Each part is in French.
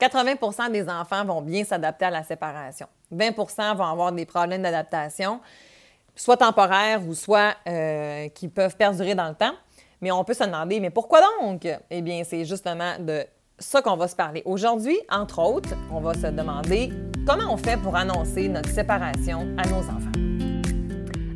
80% des enfants vont bien s'adapter à la séparation. 20% vont avoir des problèmes d'adaptation, soit temporaires ou soit euh, qui peuvent perdurer dans le temps. Mais on peut se demander, mais pourquoi donc? Eh bien, c'est justement de ça qu'on va se parler. Aujourd'hui, entre autres, on va se demander comment on fait pour annoncer notre séparation à nos enfants.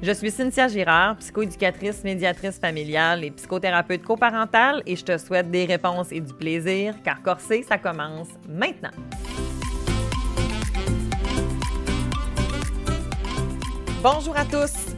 Je suis Cynthia Girard, psychoéducatrice, médiatrice familiale et psychothérapeute coparentale et je te souhaite des réponses et du plaisir car Corsé, ça commence maintenant. Bonjour à tous.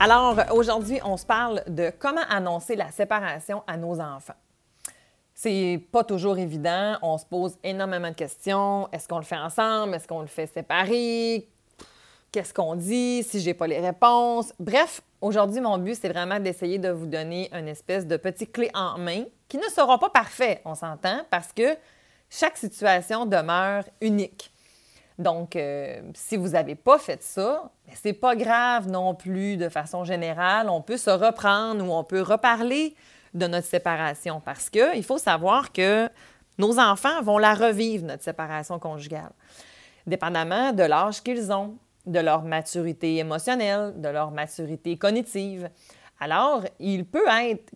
Alors aujourd'hui, on se parle de comment annoncer la séparation à nos enfants. C'est pas toujours évident, on se pose énormément de questions. Est-ce qu'on le fait ensemble? Est-ce qu'on le fait séparé? Qu'est-ce qu'on dit, si j'ai pas les réponses. Bref, aujourd'hui, mon but, c'est vraiment d'essayer de vous donner une espèce de petit clé en main qui ne sera pas parfait, on s'entend, parce que chaque situation demeure unique. Donc, euh, si vous n'avez pas fait ça, ben, c'est pas grave non plus de façon générale. On peut se reprendre ou on peut reparler de notre séparation parce qu'il faut savoir que nos enfants vont la revivre, notre séparation conjugale, dépendamment de l'âge qu'ils ont de leur maturité émotionnelle, de leur maturité cognitive. Alors, il peut être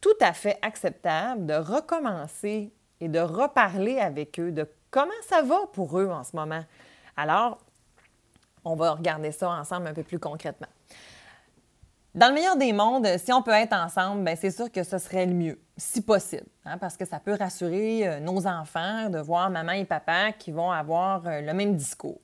tout à fait acceptable de recommencer et de reparler avec eux de comment ça va pour eux en ce moment. Alors, on va regarder ça ensemble un peu plus concrètement. Dans le meilleur des mondes, si on peut être ensemble, ben, c'est sûr que ce serait le mieux, si possible, hein, parce que ça peut rassurer euh, nos enfants de voir maman et papa qui vont avoir euh, le même discours.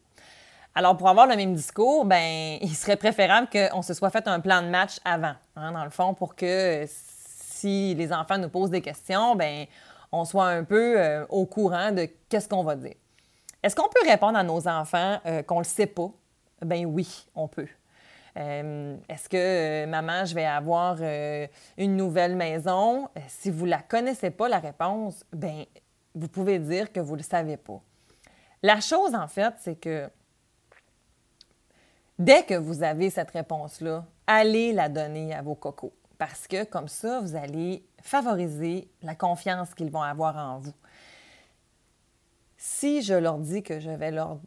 Alors, pour avoir le même discours, ben, il serait préférable qu'on se soit fait un plan de match avant, hein, dans le fond, pour que si les enfants nous posent des questions, ben, on soit un peu euh, au courant de qu'est-ce qu'on va dire. Est-ce qu'on peut répondre à nos enfants euh, qu'on ne le sait pas? Ben oui, on peut. Euh, est-ce que, maman, je vais avoir une nouvelle maison? Si vous ne la connaissez pas, la réponse, ben vous pouvez dire que vous ne le savez pas. La chose, en fait, c'est que Dès que vous avez cette réponse-là, allez la donner à vos cocos parce que comme ça, vous allez favoriser la confiance qu'ils vont avoir en vous. Si je leur dis que je vais leur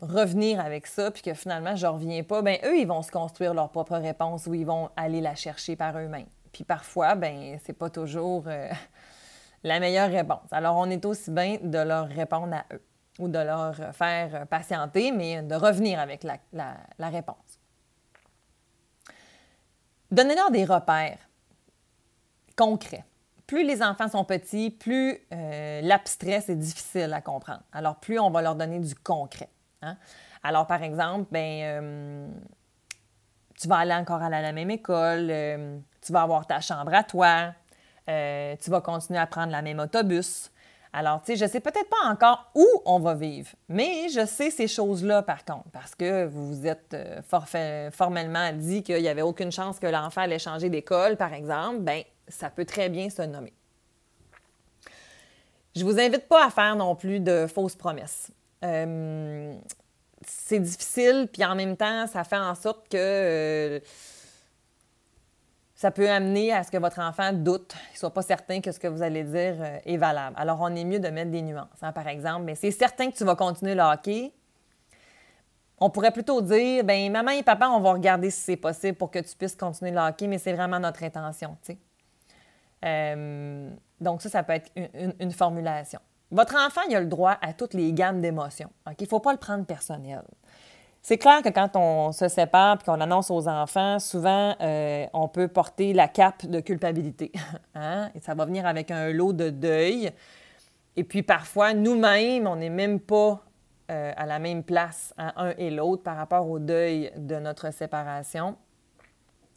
revenir avec ça, puis que finalement, je ne reviens pas, bien, eux, ils vont se construire leur propre réponse ou ils vont aller la chercher par eux-mêmes. Puis parfois, ben c'est pas toujours euh, la meilleure réponse. Alors, on est aussi bien de leur répondre à eux ou de leur faire patienter, mais de revenir avec la, réponse. Donnez-leur des repères concrets. Plus les enfants sont petits, plus euh, l'abstrait, c'est difficile à comprendre. Alors, plus on va leur donner du concret. Hein. Alors, par exemple, ben, euh, tu vas aller encore à la, même école, euh, tu vas avoir ta chambre à toi, tu vas continuer à prendre la même autobus, alors, tu sais, je sais peut-être pas encore où on va vivre, mais je sais ces choses-là par contre, parce que vous vous êtes euh, formellement dit qu'il n'y avait aucune chance que l'enfant allait changer d'école, par exemple. Bien, ça peut très bien se nommer. Je vous invite pas à faire non plus de fausses promesses. Euh, c'est difficile, puis en même temps, ça fait en sorte que euh, ça peut amener à ce que votre enfant doute, qu'il ne soit pas certain que ce que vous allez dire euh, est valable. Alors, on est mieux de mettre des nuances. Hein, par exemple, mais c'est certain que tu vas continuer le hockey. On pourrait plutôt dire, ben maman et papa, on va regarder si c'est possible pour que tu puisses continuer le hockey, mais c'est vraiment notre intention. Euh, donc ça, ça peut être une, formulation. Votre enfant, il a le droit à toutes les gammes d'émotions. Il ne faut pas le prendre personnel. C'est clair que quand on se sépare et qu'on annonce aux enfants, souvent, euh, on peut porter la cape de culpabilité. Hein? Et ça va venir avec un lot de deuil. Et puis parfois, nous-mêmes, on n'est même pas euh, à la même place, hein, un et l'autre, par rapport au deuil de notre séparation.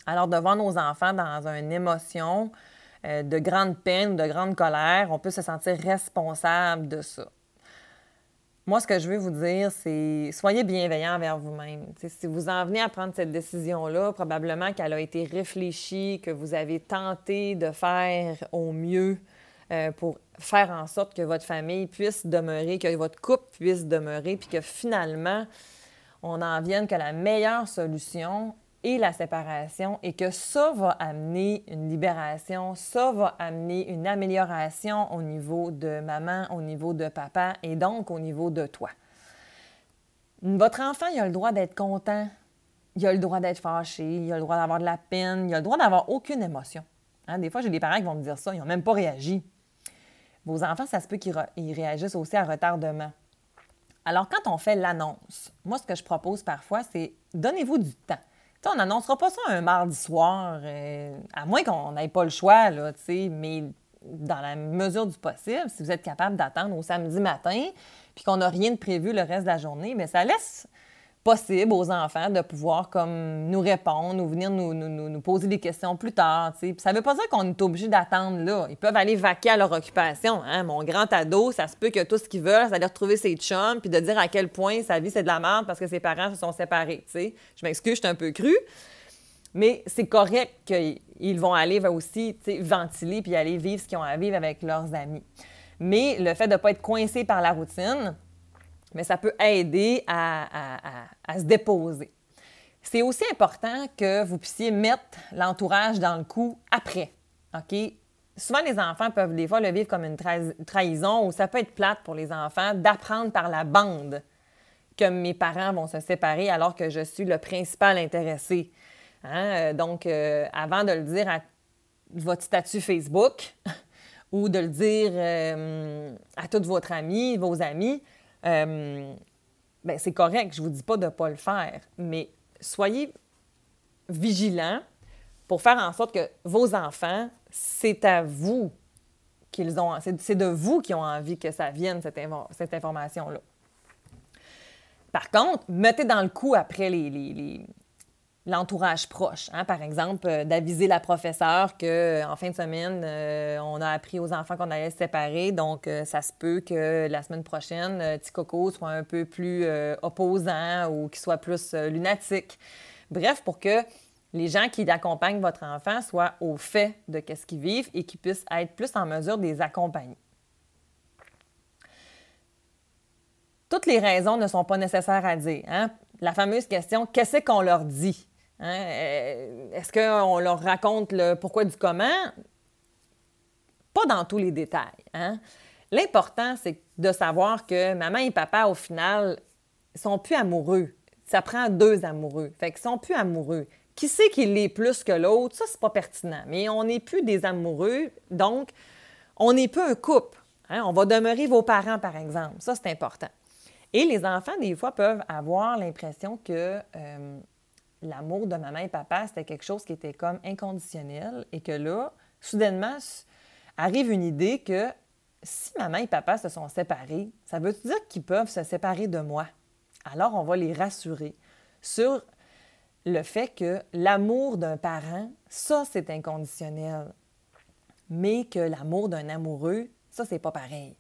Alors, devant nos enfants, dans une émotion euh, de grande peine, de grande colère, on peut se sentir responsable de ça. Moi, ce que je veux vous dire, c'est soyez bienveillant envers vous-même. Si vous en venez à prendre cette décision-là, probablement qu'elle a été réfléchie, que vous avez tenté de faire au mieux euh, pour faire en sorte que votre famille puisse demeurer, que votre couple puisse demeurer, puis que finalement, on en vienne que la meilleure solution est la séparation et que ça va amener une libération, ça va amener une amélioration au niveau de maman, au niveau de papa et donc au niveau de toi. Votre enfant, il a le droit d'être content, il a le droit d'être fâché, il a le droit d'avoir de la peine, il a le droit d'avoir aucune émotion. Hein, des fois, j'ai des parents qui vont me dire ça, ils n'ont même pas réagi. Vos enfants, ça se peut qu'ils réagissent aussi à retardement. Alors, quand on fait l'annonce, moi, ce que je propose parfois, c'est donnez-vous du temps. On n'annoncera pas ça un mardi soir, euh, à moins qu'on n'ait pas le choix, mais dans la mesure du possible, si vous êtes capable d'attendre au samedi matin, puis qu'on n'a rien de prévu le reste de la journée, mais ça laisse possible aux enfants de pouvoir comme nous répondre ou venir nous, nous, poser des questions plus tard. Puis ça ne veut pas dire qu'on est obligé d'attendre là. Ils peuvent aller vaquer à leur occupation. Hein. Mon grand ado, ça se peut que tout ce qu'ils veulent, c'est aller retrouver ses chums puis de dire à quel point sa vie c'est de la merde parce que ses parents se sont séparés. Je m'excuse, je suis un peu cru. Mais c'est correct qu'ils vont aller aussi ventiler puis aller vivre ce qu'ils ont à vivre avec leurs amis. Mais le fait de ne pas être coincé par la routine, mais ça peut aider à, se déposer. C'est aussi important que vous puissiez mettre l'entourage dans le coup après. OK? Souvent, les enfants peuvent des fois le vivre comme une trahison ou ça peut être plate pour les enfants d'apprendre par la bande que mes parents vont se séparer alors que je suis le principal intéressé. Hein? Donc, euh, avant de le dire à votre statut Facebook ou de le dire euh, à tous votre amis, vos amis, euh, ben, c'est correct, je ne vous dis pas de ne pas le faire, mais soyez vigilants pour faire en sorte que vos enfants, c'est à vous qu'ils ont, c'est de vous qui ont envie que ça vienne, cette, cette information-là. Par contre, mettez dans le coup après les, l'entourage proche. Hein? Par exemple, euh, d'aviser la professeure qu'en euh, fin de semaine, euh, on a appris aux enfants qu'on allait se séparer. Donc, ça se peut que la semaine prochaine, petit coco soit un peu plus opposant ou qu'il soit plus lunatique. Bref, pour que les gens qui accompagnent votre enfant soient au fait de ce qu'ils vivent et qu'ils puissent être plus en mesure de les accompagner. Toutes les raisons ne sont pas nécessaires à dire. Hein? La fameuse question, qu'est-ce qu'on leur dit? Hein? Euh, est-ce qu'on leur raconte le pourquoi du comment? Pas dans tous les détails. Hein? L'important, c'est de savoir que maman et papa, au final, sont plus amoureux. Ça prend deux amoureux. Fait qu'ils sont plus amoureux. Qui sait qu'il l'est plus que l'autre? Ça, c'est pas pertinent. Mais on n'est plus des amoureux, donc on n'est plus un couple. Hein? On va demeurer vos parents, par exemple. Ça, c'est important. Et les enfants, des fois, peuvent avoir l'impression que euh, l'amour de maman et papa, c'était quelque chose qui était comme inconditionnel et que là, soudainement, arrive une idée que si maman et papa se sont séparés, ça veut dire qu'ils peuvent se séparer de moi? Alors, on va les rassurer sur le fait que l'amour d'un parent, ça, c'est inconditionnel. Mais que l'amour d'un amoureux, ça, c'est pas pareil.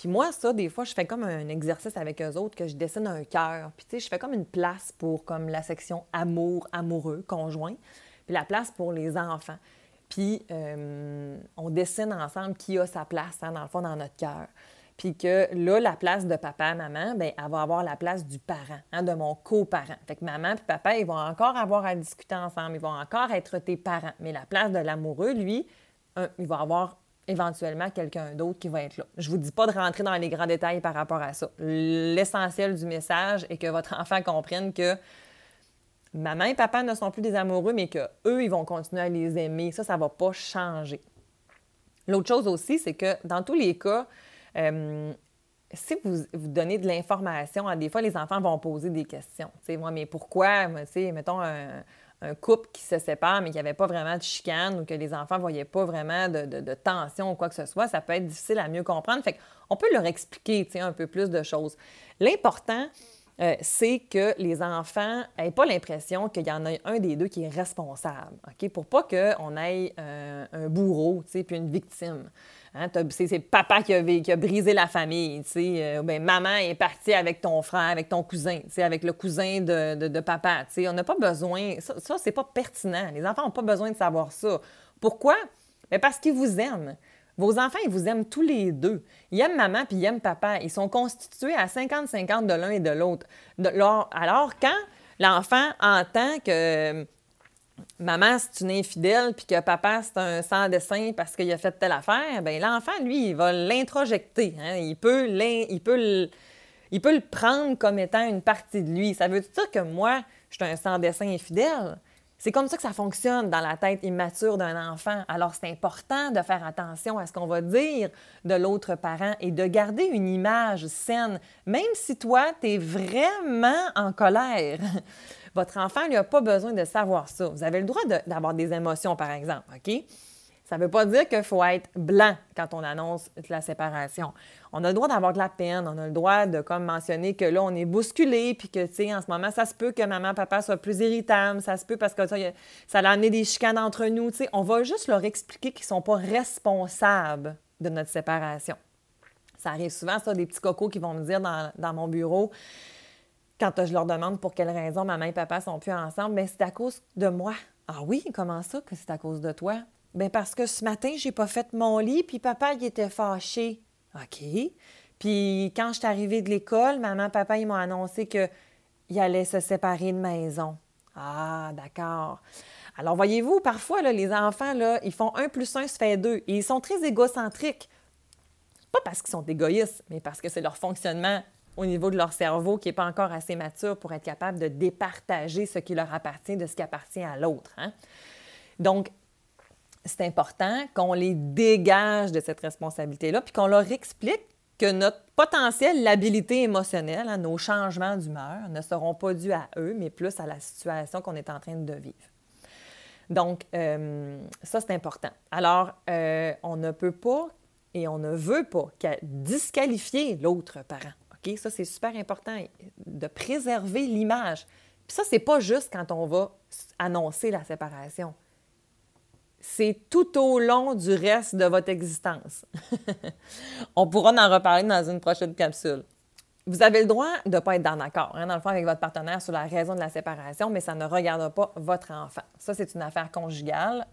Puis moi, ça, des fois, je fais comme un exercice avec eux autres que je dessine un cœur. Puis tu sais, je fais comme une place pour comme la section amour, amoureux, conjoint, puis la place pour les enfants. Puis euh, on dessine ensemble qui a sa place, hein, dans le fond, dans notre cœur. Puis que là, la place de papa, maman, bien, elle va avoir la place du parent, hein, de mon coparent. Fait que maman et papa, ils vont encore avoir à discuter ensemble, ils vont encore être tes parents. Mais la place de l'amoureux, lui, il va avoir éventuellement quelqu'un d'autre qui va être là. Je ne vous dis pas de rentrer dans les grands détails par rapport à ça. L'essentiel du message est que votre enfant comprenne que maman et papa ne sont plus des amoureux, mais qu'eux, ils vont continuer à les aimer. Ça, ça ne va pas changer. L'autre chose aussi, c'est que dans tous les cas, euh, si vous, vous, donnez de l'information, des fois, les enfants vont poser des questions. Tu sais, moi, mais pourquoi, tu sais, mettons, un, un couple qui se sépare, mais qu'il n'y avait pas vraiment de chicane ou que les enfants ne voyaient pas vraiment de, tension ou quoi que ce soit, ça peut être difficile à mieux comprendre. Fait on peut leur expliquer un peu plus de choses. L'important, euh, c'est que les enfants n'aient pas l'impression qu'il y en a un des deux qui est responsable, OK? Pour pas qu'on ait euh, un bourreau, tu sais, puis une victime. Hein? C'est papa qui a, qui a, brisé la famille, tu sais. Ben, maman est partie avec ton frère, avec ton cousin, tu sais, avec le cousin de, de, papa, tu sais. On n'a pas besoin... Ça, ça c'est pas pertinent. Les enfants n'ont pas besoin de savoir ça. Pourquoi? Ben, parce qu'ils vous aiment. Vos enfants, ils vous aiment tous les deux. Ils aiment maman puis ils aiment papa. Ils sont constitués à 50-50 de l'un et de l'autre. Alors, quand l'enfant entend que maman, c'est une infidèle puis que papa, c'est un sans-dessin parce qu'il a fait telle affaire, bien, l'enfant, lui, il va l'introjecter. Hein. Il, peut il, peut il peut le prendre comme étant une partie de lui. Ça veut dire que moi, je suis un sans-dessin infidèle? C'est comme ça que ça fonctionne dans la tête immature d'un enfant. Alors, c'est important de faire attention à ce qu'on va dire de l'autre parent et de garder une image saine, même si toi, tu es vraiment en colère. Votre enfant, n'a pas besoin de savoir ça. Vous avez le droit d'avoir des émotions, par exemple, OK? Ça ne veut pas dire qu'il faut être blanc quand on annonce la séparation. On a le droit d'avoir de la peine, on a le droit de comme mentionner que là, on est bousculé, puis que, tu sais, en ce moment, ça se peut que maman, papa soient plus irritables, ça se peut parce que ça, ça a amené des chicanes entre nous, tu sais. On va juste leur expliquer qu'ils ne sont pas responsables de notre séparation. Ça arrive souvent, ça, des petits cocos qui vont me dire dans, mon bureau, quand je leur demande pour quelle raison maman et papa sont plus ensemble, bien, c'est à cause de moi. Ah oui, comment ça que c'est à cause de toi? Bien, parce que ce matin, j'ai pas fait mon lit, puis papa, il était fâché. OK. Puis quand je suis arrivée de l'école, maman, papa, ils m'ont annoncé qu'ils allaient se séparer de maison. Ah, d'accord. Alors, voyez-vous, parfois, là, les enfants, là, ils font un plus un, se fait deux. Et ils sont très égocentriques. Pas parce qu'ils sont égoïstes, mais parce que c'est leur fonctionnement au niveau de leur cerveau qui n'est pas encore assez mature pour être capable de départager ce qui leur appartient de ce qui appartient à l'autre. Hein. Donc, c'est important qu'on les dégage de cette responsabilité-là, puis qu'on leur explique que notre potentiel l'habilité émotionnelle, hein, nos changements d'humeur, ne seront pas dus à eux, mais plus à la situation qu'on est en train de vivre. Donc, euh, ça, c'est important. Alors, euh, on ne peut pas et on ne veut pas disqualifier l'autre parent. OK? Ça, c'est super important de préserver l'image. Puis ça, c'est pas juste quand on va annoncer la séparation c'est tout au long du reste de votre existence. On pourra en reparler dans une prochaine capsule. Vous avez le droit de ne pas être dans accord, hein, dans le fond, avec votre partenaire sur la raison de la séparation, mais ça ne regarde pas votre enfant. Ça, c'est une affaire conjugale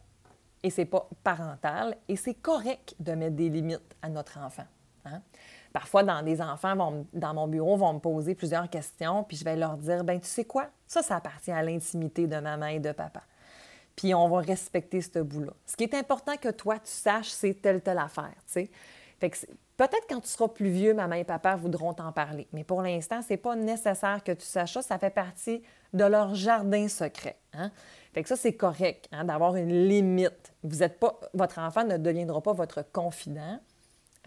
et c'est pas parental et c'est correct de mettre des limites à notre enfant. Hein. Parfois, dans des enfants, vont, dans mon bureau, vont me poser plusieurs questions, puis je vais leur dire, ben tu sais quoi, ça, ça appartient à l'intimité de maman et de papa puis on va respecter ce bout-là. Ce qui est important que toi, tu saches, c'est telle, telle affaire, tu sais. Fait que peut-être quand tu seras plus vieux, maman et papa voudront t'en parler. Mais pour l'instant, c'est pas nécessaire que tu saches ça. Ça fait partie de leur jardin secret. Hein? Fait que ça, c'est correct hein, d'avoir une limite. Vous êtes pas, votre enfant ne deviendra pas votre confident.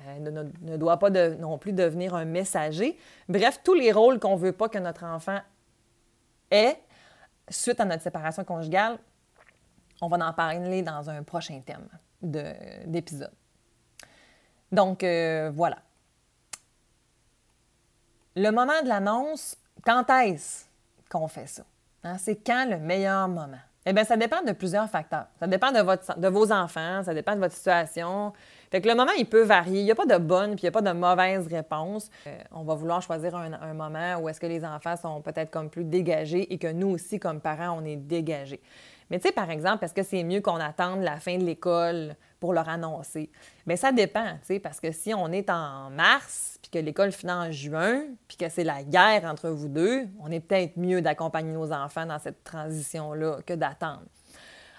Euh, ne, ne, doit pas non plus devenir un messager. Bref, tous les rôles qu'on ne veut pas que notre enfant ait suite à notre séparation conjugale, on va en parler dans un prochain thème d'épisode. Donc, euh, voilà. Le moment de l'annonce, quand est-ce qu'on fait ça? Hein? C'est quand le meilleur moment? Eh bien, ça dépend de plusieurs facteurs. Ça dépend de, vos enfants, ça dépend de votre situation. Fait que le moment, il peut varier. Il n'y a pas de bonne puis il n'y a pas de mauvaise réponse. Euh, on va vouloir choisir un, un moment où est-ce que les enfants sont peut-être comme plus dégagés et que nous aussi, comme parents, on est dégagés. Mais tu sais, par exemple, est-ce que c'est mieux qu'on attende la fin de l'école pour leur annoncer? Bien, ça dépend, tu sais, parce que si on est en mars, puis que l'école finit en juin, puis que c'est la guerre entre vous deux, on est peut-être mieux d'accompagner nos enfants dans cette transition-là que d'attendre.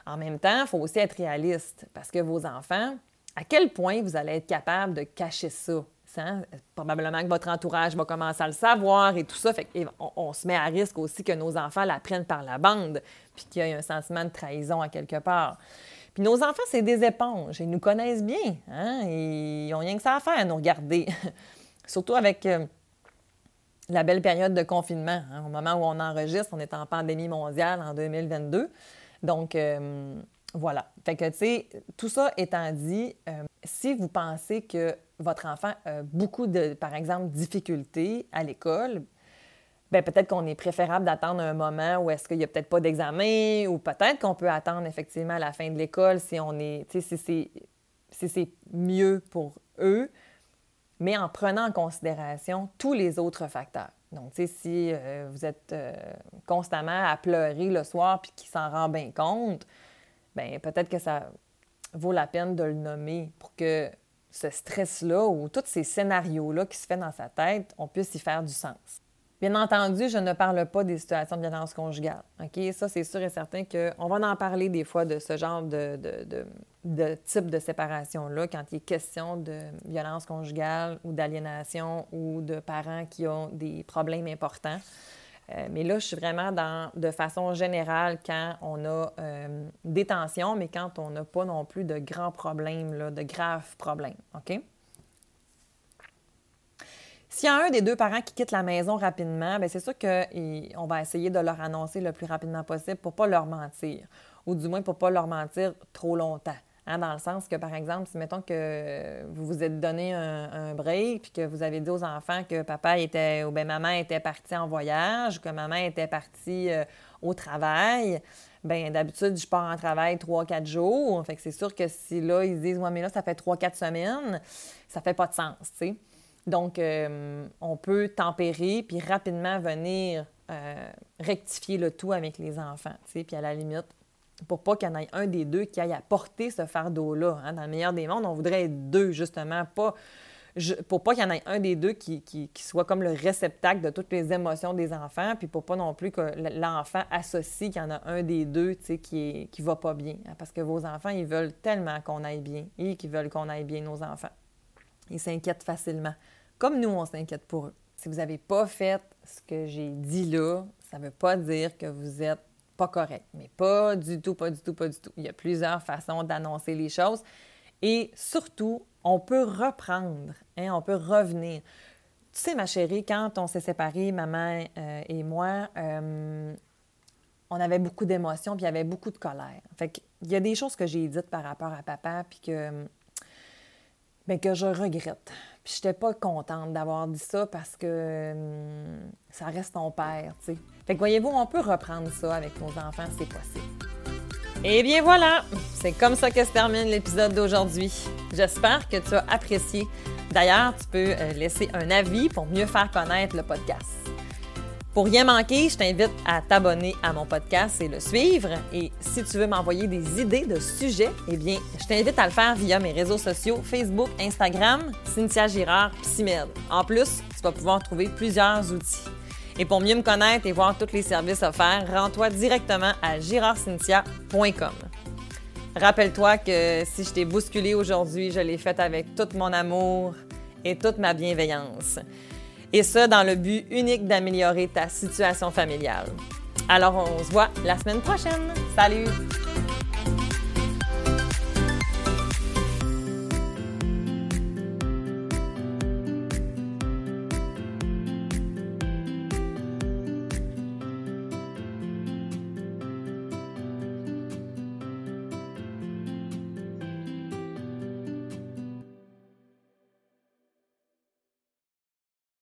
En même temps, il faut aussi être réaliste, parce que vos enfants, à quel point vous allez être capable de cacher ça? Hein? Probablement que votre entourage va commencer à le savoir et tout ça. Fait on, se met à risque aussi que nos enfants l'apprennent par la bande puis qu'il y ait un sentiment de trahison à quelque part. Puis nos enfants, c'est des éponges. Ils nous connaissent bien. Hein? Ils n'ont rien que ça à faire, à nous regarder. Surtout avec euh, la belle période de confinement. Hein? Au moment où on enregistre, on est en pandémie mondiale en 2022. Donc, euh, voilà. Fait que, tu sais, tout ça étant dit, euh, si vous pensez que votre enfant a beaucoup de, par exemple, difficultés à l'école, ben peut-être qu'on est préférable d'attendre un moment où est-ce qu'il n'y a peut-être pas d'examen ou peut-être qu'on peut attendre effectivement la fin de l'école si on est, si c'est, si c'est mieux pour eux, mais en prenant en considération tous les autres facteurs. Donc, tu sais, si euh, vous êtes euh, constamment à pleurer le soir puis qu'il s'en rend bien compte, bien peut-être que ça vaut la peine de le nommer pour que ce stress-là ou tous ces scénarios-là qui se fait dans sa tête, on puisse y faire du sens. Bien entendu, je ne parle pas des situations de violence conjugale. OK? Ça, c'est sûr et certain qu'on va en parler des fois de ce genre de, de, type de séparation-là, quand il est question de violence conjugale ou d'aliénation ou de parents qui ont des problèmes importants. Euh, mais là, je suis vraiment dans, de façon générale, quand on a euh, des tensions, mais quand on n'a pas non plus de grands problèmes, de graves problèmes. OK? S'il y a un des deux parents qui quitte la maison rapidement, bien, c'est sûr qu'on va essayer de leur annoncer le plus rapidement possible pour ne pas leur mentir, ou du moins pour ne pas leur mentir trop longtemps. Hein, dans le sens que, par exemple, si mettons que vous vous êtes donné un, break, puis que vous avez dit aux enfants que papa était, ou bien maman était partie en voyage, que maman était partie euh, au travail, bien d'habitude, je pars en travail trois, quatre jours. Fait que c'est sûr que si là, ils disent, ouais, mais là, ça fait trois, quatre semaines, ça fait pas de sens, tu sais. Donc, euh, on peut tempérer puis rapidement venir euh, rectifier le tout avec les enfants, tu sais, puis à la limite, pour pas qu'il y en ait un des deux qui aille à porter ce fardeau-là. Hein. Dans le meilleur des mondes, on voudrait être deux, justement, pas, pour pas qu'il y en ait un des deux qui, qui, soit comme le réceptacle de toutes les émotions des enfants, puis pour pas non plus que l'enfant associe qu'il y en a un des deux qui ne qui va pas bien. Hein. Parce que vos enfants, ils veulent tellement qu'on aille bien et qu'ils veulent qu'on aille bien, nos enfants. Ils s'inquiètent facilement. Comme nous, on s'inquiète pour eux. Si vous n'avez pas fait ce que j'ai dit là, ça ne veut pas dire que vous êtes pas correct. Mais pas du tout, pas du tout, pas du tout. Il y a plusieurs façons d'annoncer les choses. Et surtout, on peut reprendre, hein, on peut revenir. Tu sais, ma chérie, quand on s'est séparés, maman euh, et moi, euh, on avait beaucoup d'émotions, puis il y avait beaucoup de colère. Fait qu'il y a des choses que j'ai dites par rapport à papa, puis que mais que je regrette. Puis j'étais pas contente d'avoir dit ça parce que hum, ça reste ton père, tu sais. Fait que voyez-vous, on peut reprendre ça avec nos enfants, c'est possible. Et bien voilà, c'est comme ça que se termine l'épisode d'aujourd'hui. J'espère que tu as apprécié. D'ailleurs, tu peux euh, laisser un avis pour mieux faire connaître le podcast. Pour rien manquer, je t'invite à t'abonner à mon podcast et le suivre. Et si tu veux m'envoyer des idées de sujets, eh bien, je t'invite à le faire via mes réseaux sociaux Facebook, Instagram, Cynthia Girard, Psymed. En plus, tu vas pouvoir trouver plusieurs outils. Et pour mieux me connaître et voir tous les services offerts, rends-toi directement à girardcynthia.com. Rappelle-toi que si je t'ai bousculé aujourd'hui, je l'ai fait avec tout mon amour et toute ma bienveillance et ce, dans le but unique d'améliorer ta situation familiale. Alors, on se voit la semaine prochaine. Salut!